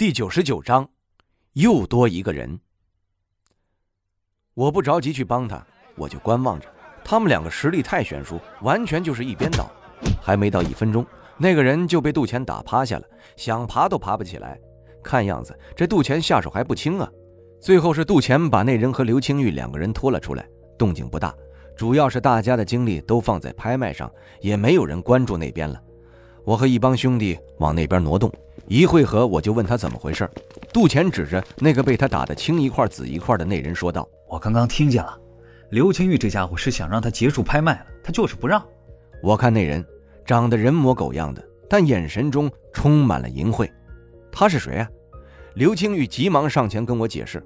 第九十九章，又多一个人。我不着急去帮他，我就观望着。他们两个实力太悬殊，完全就是一边倒。还没到一分钟，那个人就被杜钱打趴下了，想爬都爬不起来。看样子这杜钱下手还不轻啊。最后是杜钱把那人和刘青玉两个人拖了出来，动静不大，主要是大家的精力都放在拍卖上，也没有人关注那边了。我和一帮兄弟往那边挪动。一会合，我就问他怎么回事。杜钱指着那个被他打得青一块紫一块的那人说道：“我刚刚听见了，刘青玉这家伙是想让他结束拍卖了，他就是不让。”我看那人长得人模狗样的，但眼神中充满了淫秽。他是谁啊？刘青玉急忙上前跟我解释：“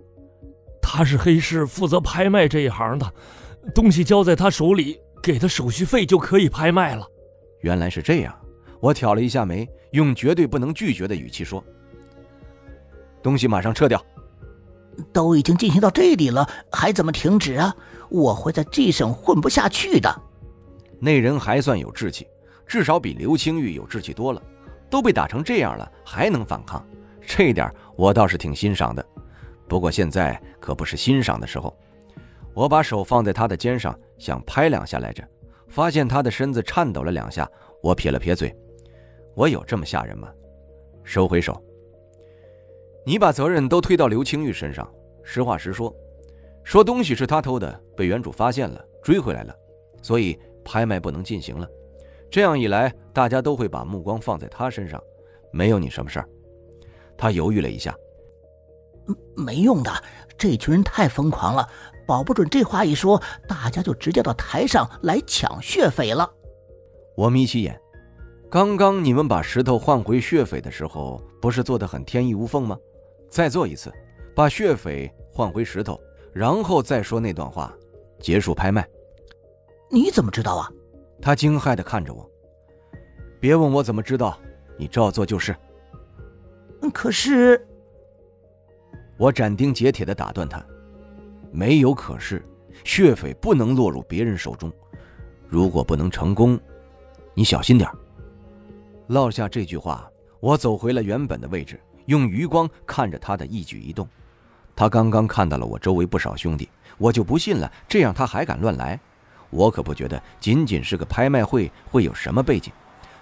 他是黑市负责拍卖这一行的，东西交在他手里，给他手续费就可以拍卖了。”原来是这样。我挑了一下眉，用绝对不能拒绝的语气说：“东西马上撤掉。”都已经进行到这里了，还怎么停止啊？我会在这省混不下去的。那人还算有志气，至少比刘青玉有志气多了。都被打成这样了，还能反抗，这点我倒是挺欣赏的。不过现在可不是欣赏的时候。我把手放在他的肩上，想拍两下来着，发现他的身子颤抖了两下，我撇了撇嘴。我有这么吓人吗？收回手。你把责任都推到刘青玉身上。实话实说，说东西是他偷的，被原主发现了，追回来了，所以拍卖不能进行了。这样一来，大家都会把目光放在他身上，没有你什么事儿。他犹豫了一下，没用的，这群人太疯狂了，保不准这话一说，大家就直接到台上来抢血匪了。我眯起眼。刚刚你们把石头换回血匪的时候，不是做的很天衣无缝吗？再做一次，把血匪换回石头，然后再说那段话，结束拍卖。你怎么知道啊？他惊骇的看着我。别问我怎么知道，你照做就是。可是，我斩钉截铁的打断他，没有可是，血匪不能落入别人手中。如果不能成功，你小心点儿。落下这句话，我走回了原本的位置，用余光看着他的一举一动。他刚刚看到了我周围不少兄弟，我就不信了，这样他还敢乱来？我可不觉得仅仅是个拍卖会会有什么背景。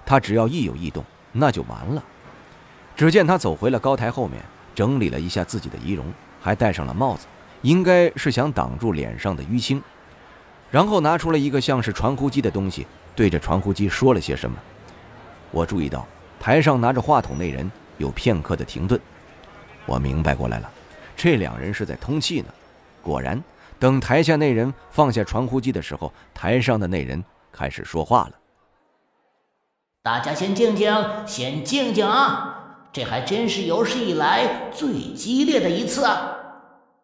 他只要一有异动，那就完了。只见他走回了高台后面，整理了一下自己的仪容，还戴上了帽子，应该是想挡住脸上的淤青。然后拿出了一个像是传呼机的东西，对着传呼机说了些什么。我注意到台上拿着话筒那人有片刻的停顿，我明白过来了，这两人是在通气呢。果然，等台下那人放下传呼机的时候，台上的那人开始说话了：“大家先静静，先静静啊！这还真是有史以来最激烈的一次啊！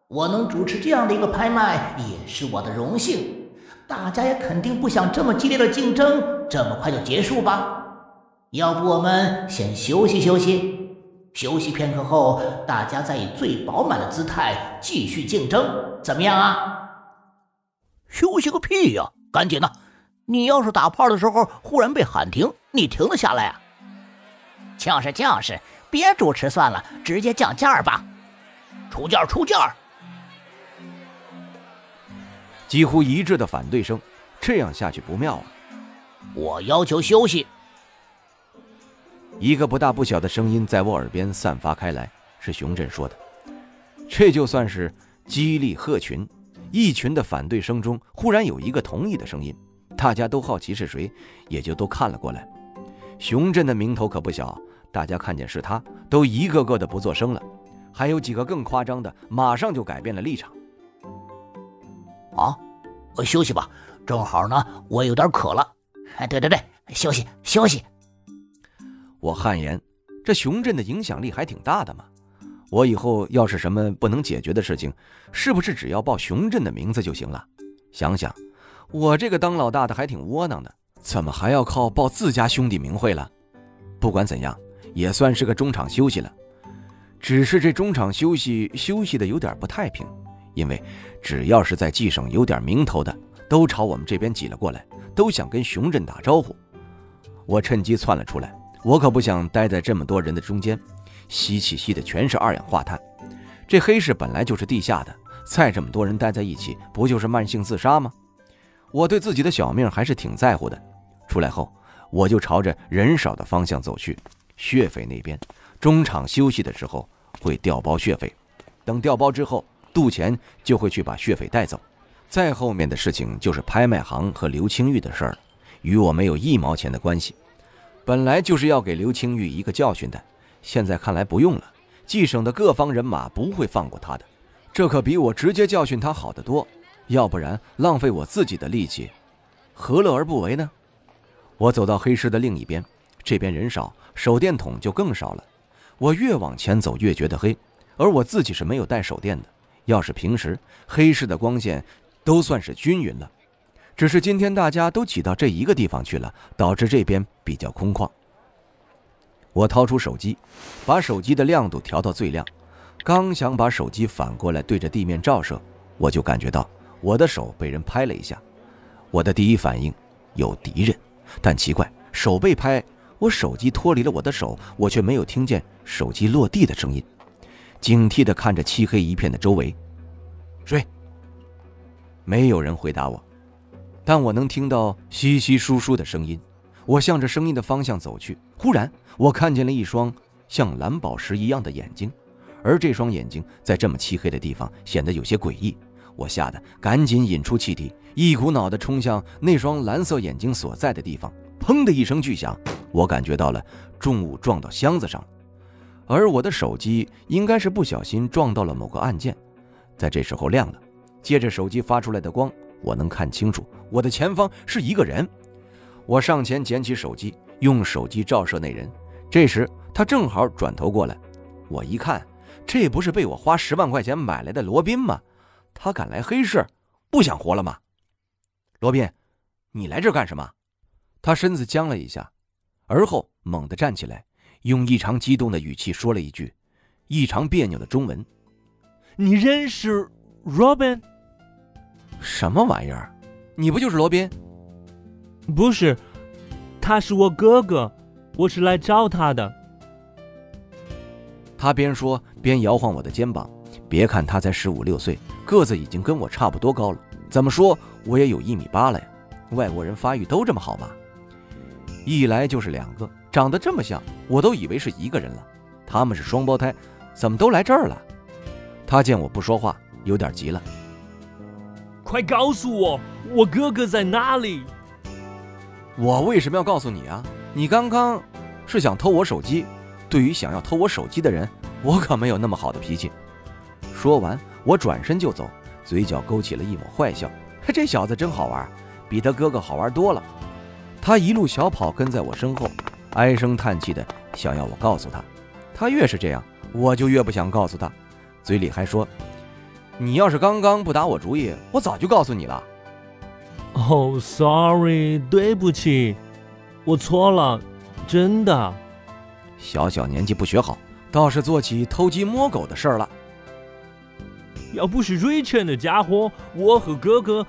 我能主持这样的一个拍卖，也是我的荣幸。大家也肯定不想这么激烈的竞争这么快就结束吧？”要不我们先休息休息，休息片刻后，大家再以最饱满的姿态继续竞争，怎么样啊？休息个屁呀！赶紧的，你要是打炮的时候忽然被喊停，你停得下来啊？就是就是，别主持算了，直接降价吧，出价出价！几乎一致的反对声，这样下去不妙啊！我要求休息。一个不大不小的声音在我耳边散发开来，是熊振说的。这就算是激励鹤群，一群的反对声中，忽然有一个同意的声音，大家都好奇是谁，也就都看了过来。熊振的名头可不小，大家看见是他，都一个个的不作声了。还有几个更夸张的，马上就改变了立场。啊，休息吧，正好呢，我有点渴了。哎，对对对，休息休息。我汗颜，这熊振的影响力还挺大的嘛。我以后要是什么不能解决的事情，是不是只要报熊振的名字就行了？想想，我这个当老大的还挺窝囊的，怎么还要靠报自家兄弟名讳了？不管怎样，也算是个中场休息了。只是这中场休息休息的有点不太平，因为只要是在冀省有点名头的，都朝我们这边挤了过来，都想跟熊振打招呼。我趁机窜了出来。我可不想待在这么多人的中间，吸气吸的全是二氧化碳。这黑市本来就是地下的，再这么多人待在一起，不就是慢性自杀吗？我对自己的小命还是挺在乎的。出来后，我就朝着人少的方向走去。血匪那边，中场休息的时候会调包血匪，等调包之后，杜钱就会去把血匪带走。再后面的事情就是拍卖行和刘青玉的事儿，与我没有一毛钱的关系。本来就是要给刘青玉一个教训的，现在看来不用了。冀省的各方人马不会放过他的，这可比我直接教训他好得多。要不然浪费我自己的力气，何乐而不为呢？我走到黑市的另一边，这边人少。手电筒就更少了，我越往前走越觉得黑，而我自己是没有带手电的。要是平时，黑市的光线都算是均匀了，只是今天大家都挤到这一个地方去了，导致这边比较空旷。我掏出手机，把手机的亮度调到最亮，刚想把手机反过来对着地面照射，我就感觉到我的手被人拍了一下。我的第一反应有敌人，但奇怪，手被拍。我手机脱离了我的手，我却没有听见手机落地的声音。警惕地看着漆黑一片的周围，谁？没有人回答我，但我能听到稀稀疏疏的声音。我向着声音的方向走去，忽然我看见了一双像蓝宝石一样的眼睛，而这双眼睛在这么漆黑的地方显得有些诡异。我吓得赶紧引出气体，一股脑地冲向那双蓝色眼睛所在的地方。砰的一声巨响。我感觉到了重物撞到箱子上，而我的手机应该是不小心撞到了某个按键，在这时候亮了。借着手机发出来的光，我能看清楚我的前方是一个人。我上前捡起手机，用手机照射那人。这时他正好转头过来，我一看，这不是被我花十万块钱买来的罗宾吗？他敢来黑市，不想活了吗？罗宾，你来这干什么？他身子僵了一下。而后猛地站起来，用异常激动的语气说了一句异常别扭的中文：“你认识 Robin？什么玩意儿？你不就是罗宾？不是，他是我哥哥，我是来找他的。”他边说边摇晃我的肩膀。别看他才十五六岁，个子已经跟我差不多高了。怎么说我也有一米八了呀？外国人发育都这么好吗？一来就是两个，长得这么像，我都以为是一个人了。他们是双胞胎，怎么都来这儿了？他见我不说话，有点急了。快告诉我，我哥哥在哪里？我为什么要告诉你啊？你刚刚是想偷我手机？对于想要偷我手机的人，我可没有那么好的脾气。说完，我转身就走，嘴角勾起了一抹坏笑。这小子真好玩，比他哥哥好玩多了。他一路小跑跟在我身后，唉声叹气的想要我告诉他。他越是这样，我就越不想告诉他，嘴里还说：“你要是刚刚不打我主意，我早就告诉你了。”哦，sorry，对不起，我错了，真的。小小年纪不学好，倒是做起偷鸡摸狗的事儿了。要不是瑞晨的家伙，我和哥哥……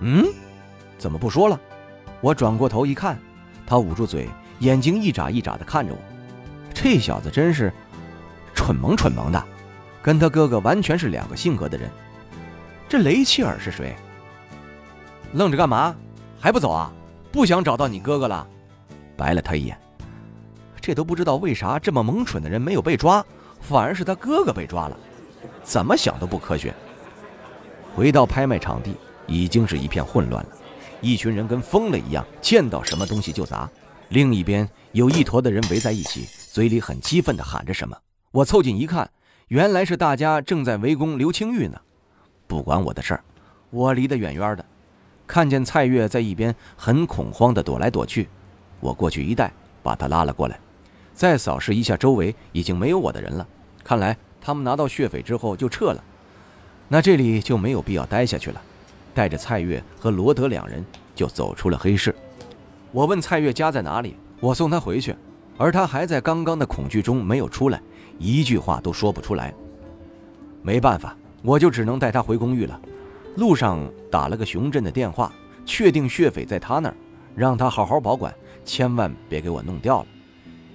嗯，怎么不说了？我转过头一看，他捂住嘴，眼睛一眨一眨的看着我。这小子真是蠢萌蠢萌的，跟他哥哥完全是两个性格的人。这雷切尔是谁？愣着干嘛？还不走啊？不想找到你哥哥了？白了他一眼。这都不知道为啥这么萌蠢的人没有被抓，反而是他哥哥被抓了，怎么想都不科学。回到拍卖场地，已经是一片混乱了。一群人跟疯了一样，见到什么东西就砸。另一边有一坨的人围在一起，嘴里很激愤地喊着什么。我凑近一看，原来是大家正在围攻刘青玉呢。不管我的事儿，我离得远远的。看见蔡月在一边很恐慌地躲来躲去，我过去一带，把他拉了过来。再扫视一下周围，已经没有我的人了。看来他们拿到血匪之后就撤了。那这里就没有必要待下去了。带着蔡月和罗德两人就走出了黑市。我问蔡月家在哪里，我送他回去，而他还在刚刚的恐惧中没有出来，一句话都说不出来。没办法，我就只能带他回公寓了。路上打了个熊震的电话，确定血匪在他那儿，让他好好保管，千万别给我弄掉了。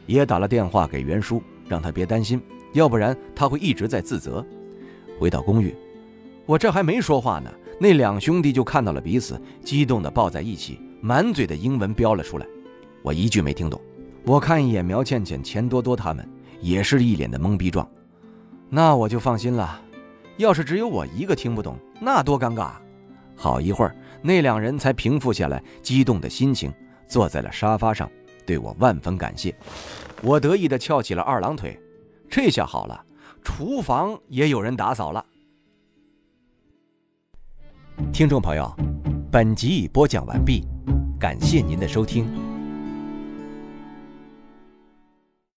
也打了电话给袁叔，让他别担心，要不然他会一直在自责。回到公寓，我这还没说话呢，那两兄弟就看到了彼此，激动地抱在一起，满嘴的英文飙了出来，我一句没听懂。我看一眼苗倩倩、钱多多他们，也是一脸的懵逼状。那我就放心了，要是只有我一个听不懂，那多尴尬。好一会儿，那两人才平复下来激动的心情，坐在了沙发上，对我万分感谢。我得意地翘起了二郎腿，这下好了，厨房也有人打扫了。听众朋友，本集已播讲完毕，感谢您的收听。